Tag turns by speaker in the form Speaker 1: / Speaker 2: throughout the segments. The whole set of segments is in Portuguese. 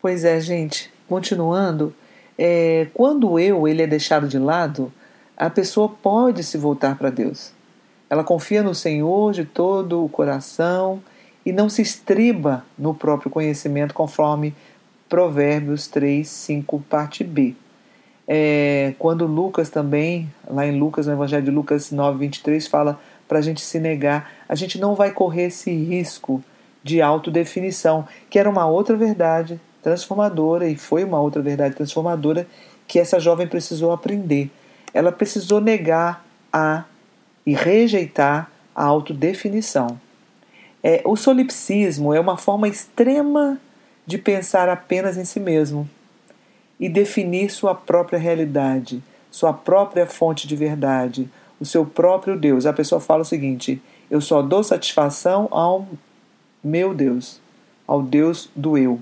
Speaker 1: Pois é, gente. Continuando, é, quando o eu ele é deixado de lado, a pessoa pode se voltar para Deus. Ela confia no Senhor de todo o coração e não se estriba no próprio conhecimento, conforme Provérbios 3, 5, parte B. É, quando Lucas também, lá em Lucas, no Evangelho de Lucas 9, 23, fala para a gente se negar, a gente não vai correr esse risco de autodefinição, que era uma outra verdade transformadora e foi uma outra verdade transformadora que essa jovem precisou aprender. Ela precisou negar a e rejeitar a autodefinição. É, o solipsismo é uma forma extrema de pensar apenas em si mesmo e definir sua própria realidade, sua própria fonte de verdade, o seu próprio Deus. A pessoa fala o seguinte: eu só dou satisfação ao meu Deus, ao Deus do eu.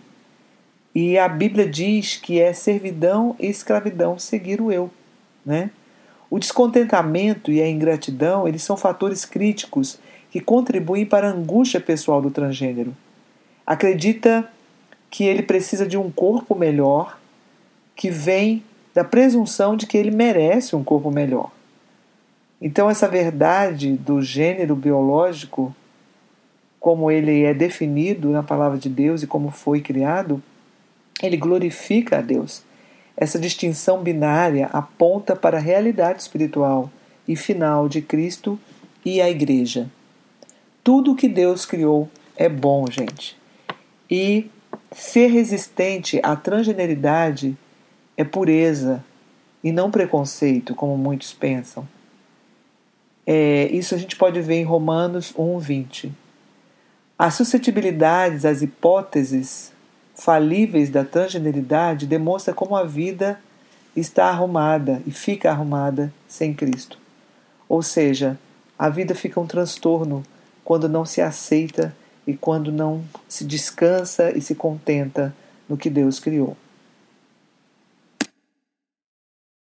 Speaker 1: E a Bíblia diz que é servidão e escravidão seguir o eu, né? O descontentamento e a ingratidão, eles são fatores críticos que contribuem para a angústia pessoal do transgênero. Acredita que ele precisa de um corpo melhor, que vem da presunção de que ele merece um corpo melhor. Então, essa verdade do gênero biológico, como ele é definido na palavra de Deus e como foi criado, ele glorifica a Deus. Essa distinção binária aponta para a realidade espiritual e final de Cristo e a Igreja. Tudo que Deus criou é bom, gente. E Ser resistente à transgeneridade é pureza e não preconceito, como muitos pensam. É, isso a gente pode ver em Romanos 1:20. As suscetibilidades às hipóteses falíveis da transgeneridade demonstra como a vida está arrumada e fica arrumada sem Cristo. Ou seja, a vida fica um transtorno quando não se aceita e quando não se descansa e se contenta no que Deus criou.